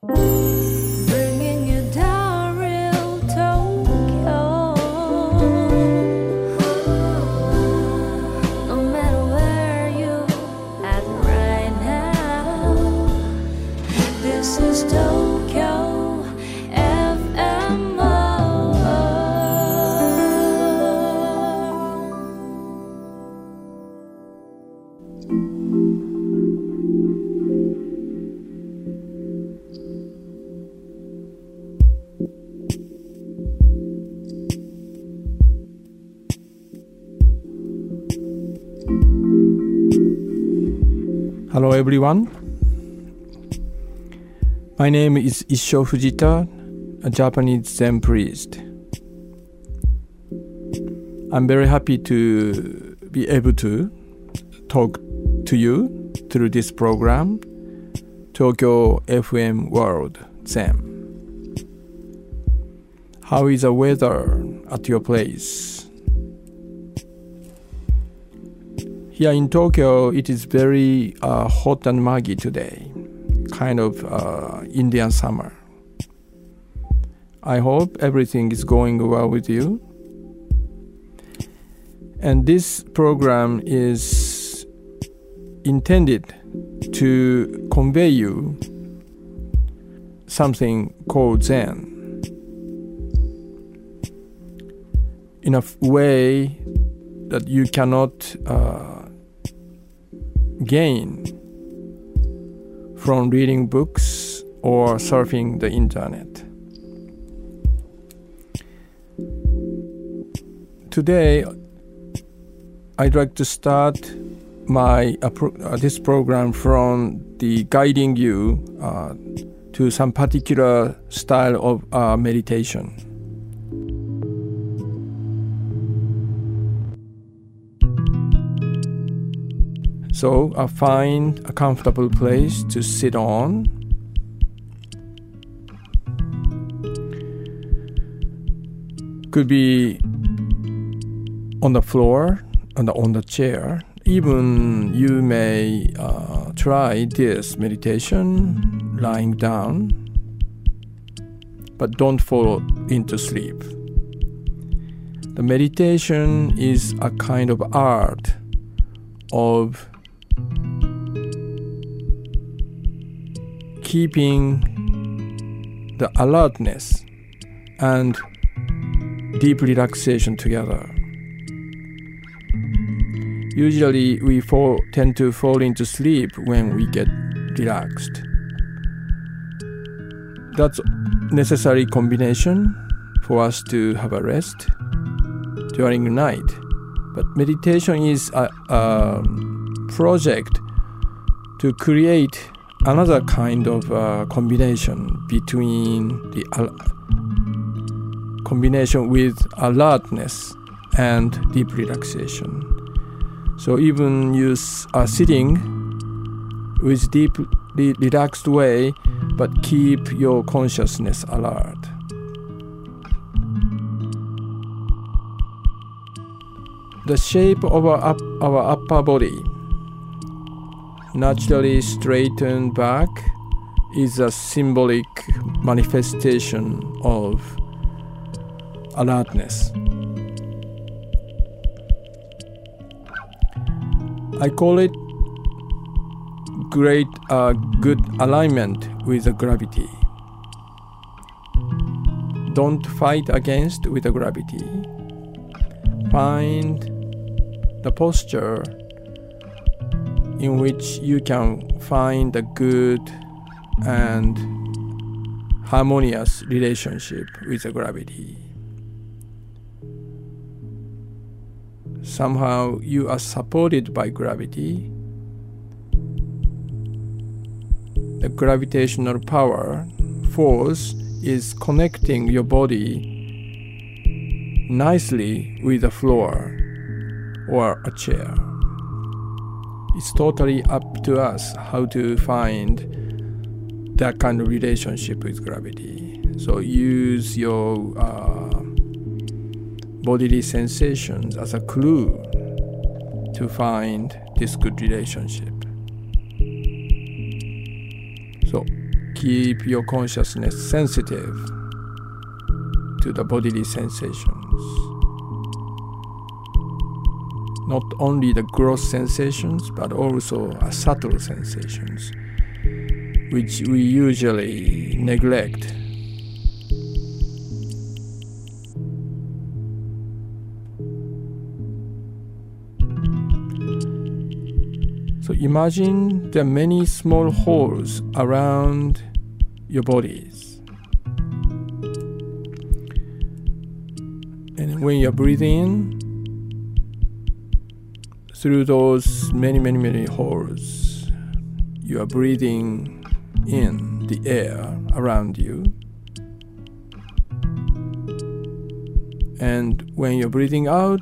Bringing Hello everyone. My name is Issho Fujita, a Japanese Zen priest. I'm very happy to be able to talk to you through this program, Tokyo FM World Zen. How is the weather at your place? Here in Tokyo, it is very uh, hot and muggy today, kind of uh, Indian summer. I hope everything is going well with you. And this program is intended to convey you something called Zen in a way that you cannot uh, gain from reading books or surfing the internet. Today, I'd like to start my uh, uh, this program from the guiding you uh, to some particular style of uh, meditation. So uh, find a comfortable place to sit on. Could be on the floor, and on the chair. Even you may uh, try this meditation lying down, but don't fall into sleep. The meditation is a kind of art of keeping the alertness and deep relaxation together. Usually, we fall, tend to fall into sleep when we get relaxed. That's necessary combination for us to have a rest during the night. But meditation is a, a project to create another kind of uh, combination between the combination with alertness and deep relaxation. So even you are sitting with deep re- relaxed way, but keep your consciousness alert. The shape of our, up, our upper body naturally straightened back is a symbolic manifestation of alertness. I call it great uh, good alignment with the gravity. Don't fight against with the gravity. Find the posture in which you can find a good and harmonious relationship with the gravity. Somehow you are supported by gravity. The gravitational power, force, is connecting your body nicely with the floor or a chair. It's totally up to us how to find that kind of relationship with gravity. So use your uh, bodily sensations as a clue to find this good relationship. So keep your consciousness sensitive to the bodily sensations. Not only the gross sensations, but also subtle sensations, which we usually neglect. So imagine the many small holes around your bodies. And when you're breathing in, through those many, many, many holes, you are breathing in the air around you. And when you're breathing out,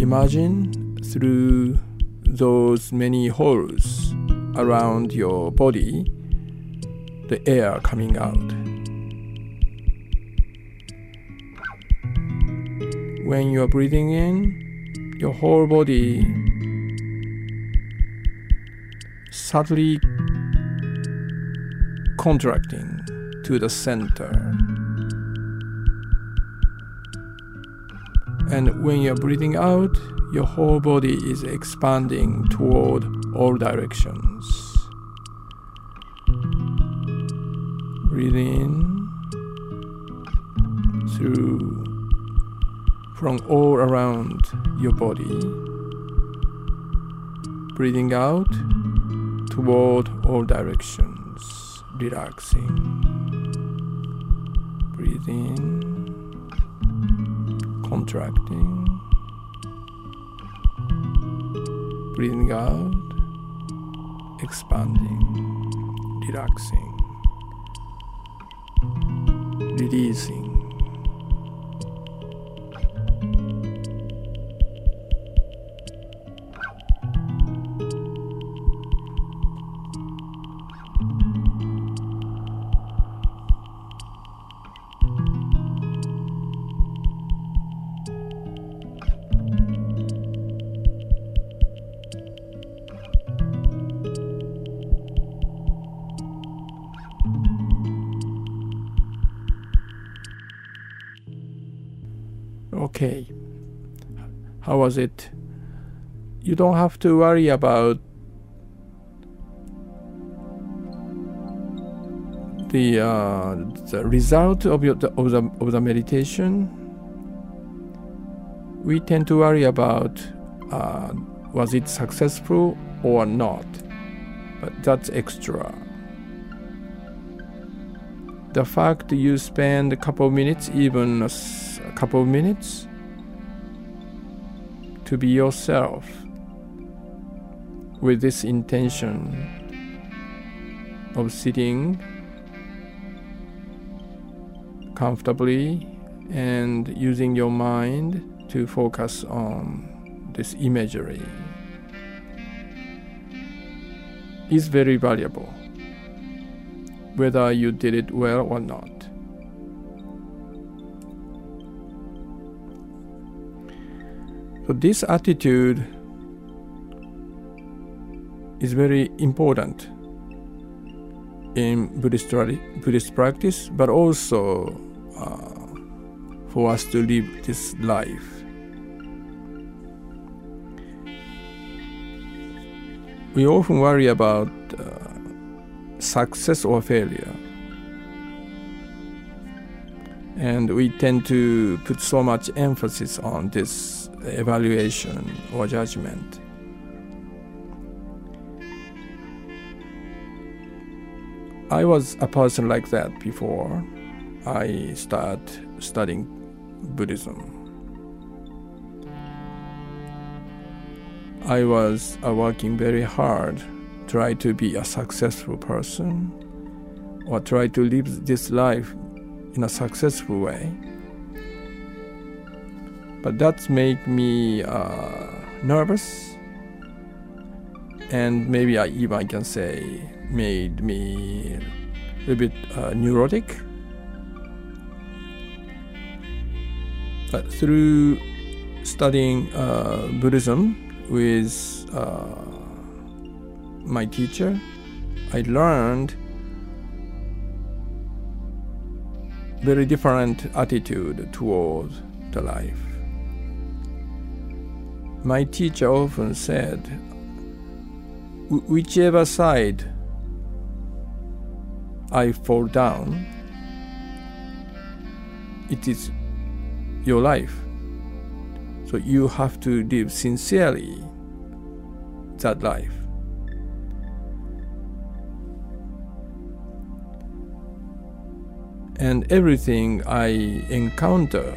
imagine through those many holes around your body, the air coming out. When you are breathing in, your whole body subtly contracting to the center. And when you're breathing out, your whole body is expanding toward all directions. Breathe in through from all around your body. Breathing out toward all directions, relaxing. Breathe in, contracting. Breathing out, expanding, relaxing, releasing. Okay. How was it? You don't have to worry about the uh, the result of your of the of the meditation. We tend to worry about uh, was it successful or not, but that's extra. The fact you spend a couple of minutes, even a a couple of minutes, to be yourself with this intention of sitting comfortably and using your mind to focus on this imagery? Is very valuable whether you did it well or not so this attitude is very important in Buddhist, Buddhist practice, but also uh, for us to live this life. We often worry about success or failure. And we tend to put so much emphasis on this evaluation or judgment. I was a person like that before I start studying Buddhism. I was uh, working very hard, try to be a successful person, or try to live this life in a successful way. But that make me uh, nervous, and maybe I even I can say made me a little bit uh, neurotic. But through studying uh, Buddhism with uh, my teacher, I learned very different attitude towards the life. My teacher often said, whichever side I fall down, it is your life. So you have to live sincerely that life. And everything I encounter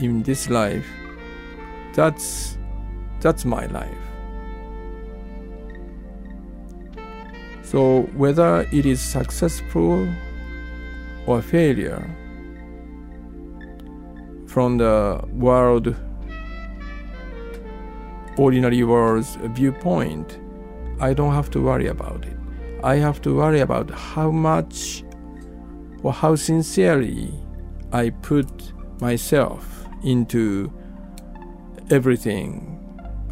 in this life, that's that's my life. So whether it is successful or failure, from the world ordinary world's viewpoint, I don't have to worry about it. I have to worry about how much or how sincerely I put myself into everything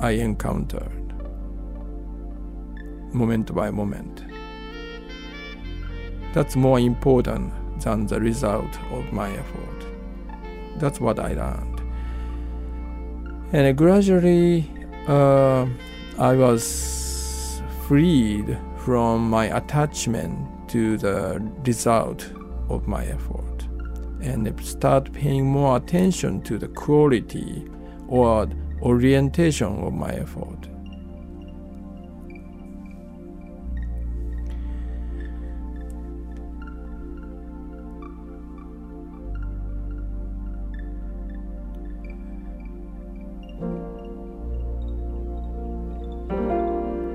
I encountered, moment by moment. That's more important than the result of my effort. That's what I learned. And gradually, uh, I was freed from my attachment to the result of my effort and start paying more attention to the quality or orientation of my effort.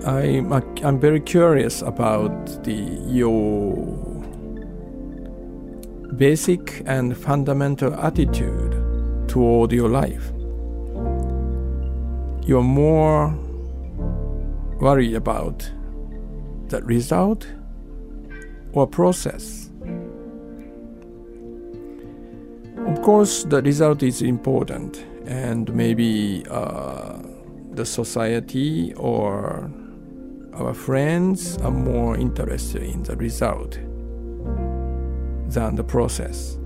I'm, I'm very curious about the your basic and fundamental attitude toward your life. You're more worried about the result or process. Of course, the result is important, and maybe uh, the society or our friends are more interested in the result than the process.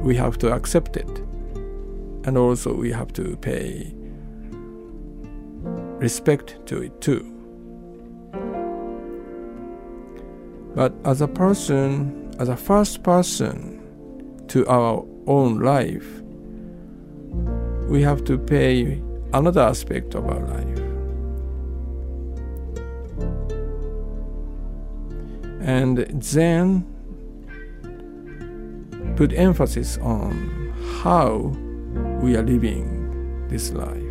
We have to accept it, and also we have to pay respect to it too. But as a person, as a first person to our own life, we have to pay another aspect of our life. And then put emphasis on how we are living this life.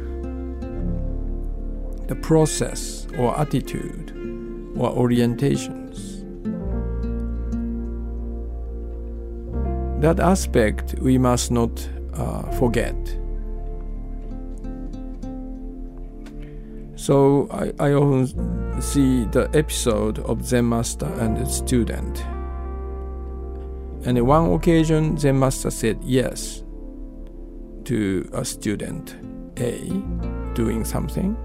The process or attitude or orientations. That aspect we must not uh, forget. So I, I often see the episode of Zen master and student. And on one occasion, Zen master said yes to a student A doing something.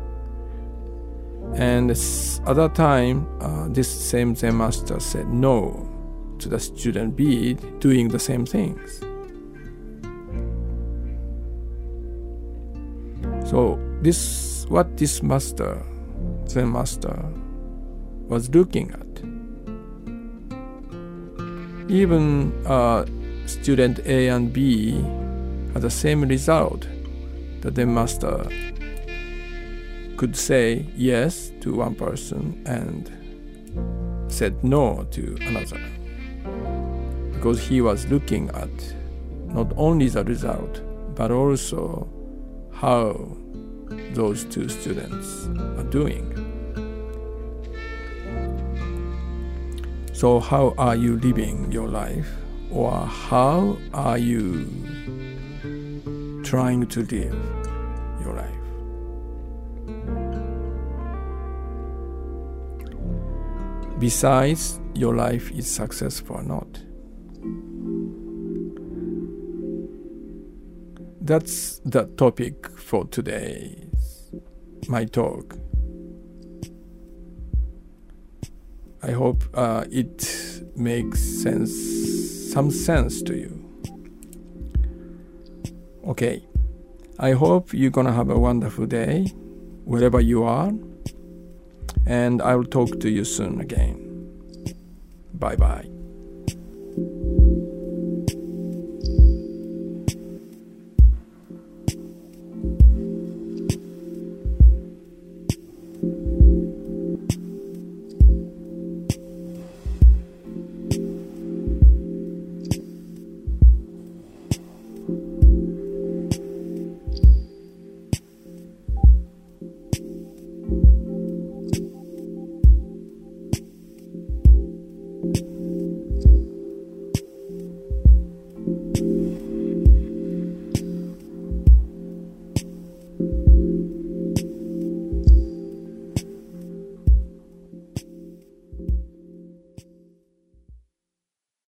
And other time, uh, this same Zen master said no to the student B doing the same things. So this what this master, Zen master, was looking at. Even uh, student A and B had the same result. The master could say yes to one person and said no to another because he was looking at not only the result but also how those two students are doing. So, how are you living your life, or how are you trying to live your life? Besides, your life is successful or not. That's the topic for today. My talk. I hope uh, it makes sense some sense to you. Okay. I hope you're gonna have a wonderful day wherever you are. And I'll talk to you soon again. Bye bye.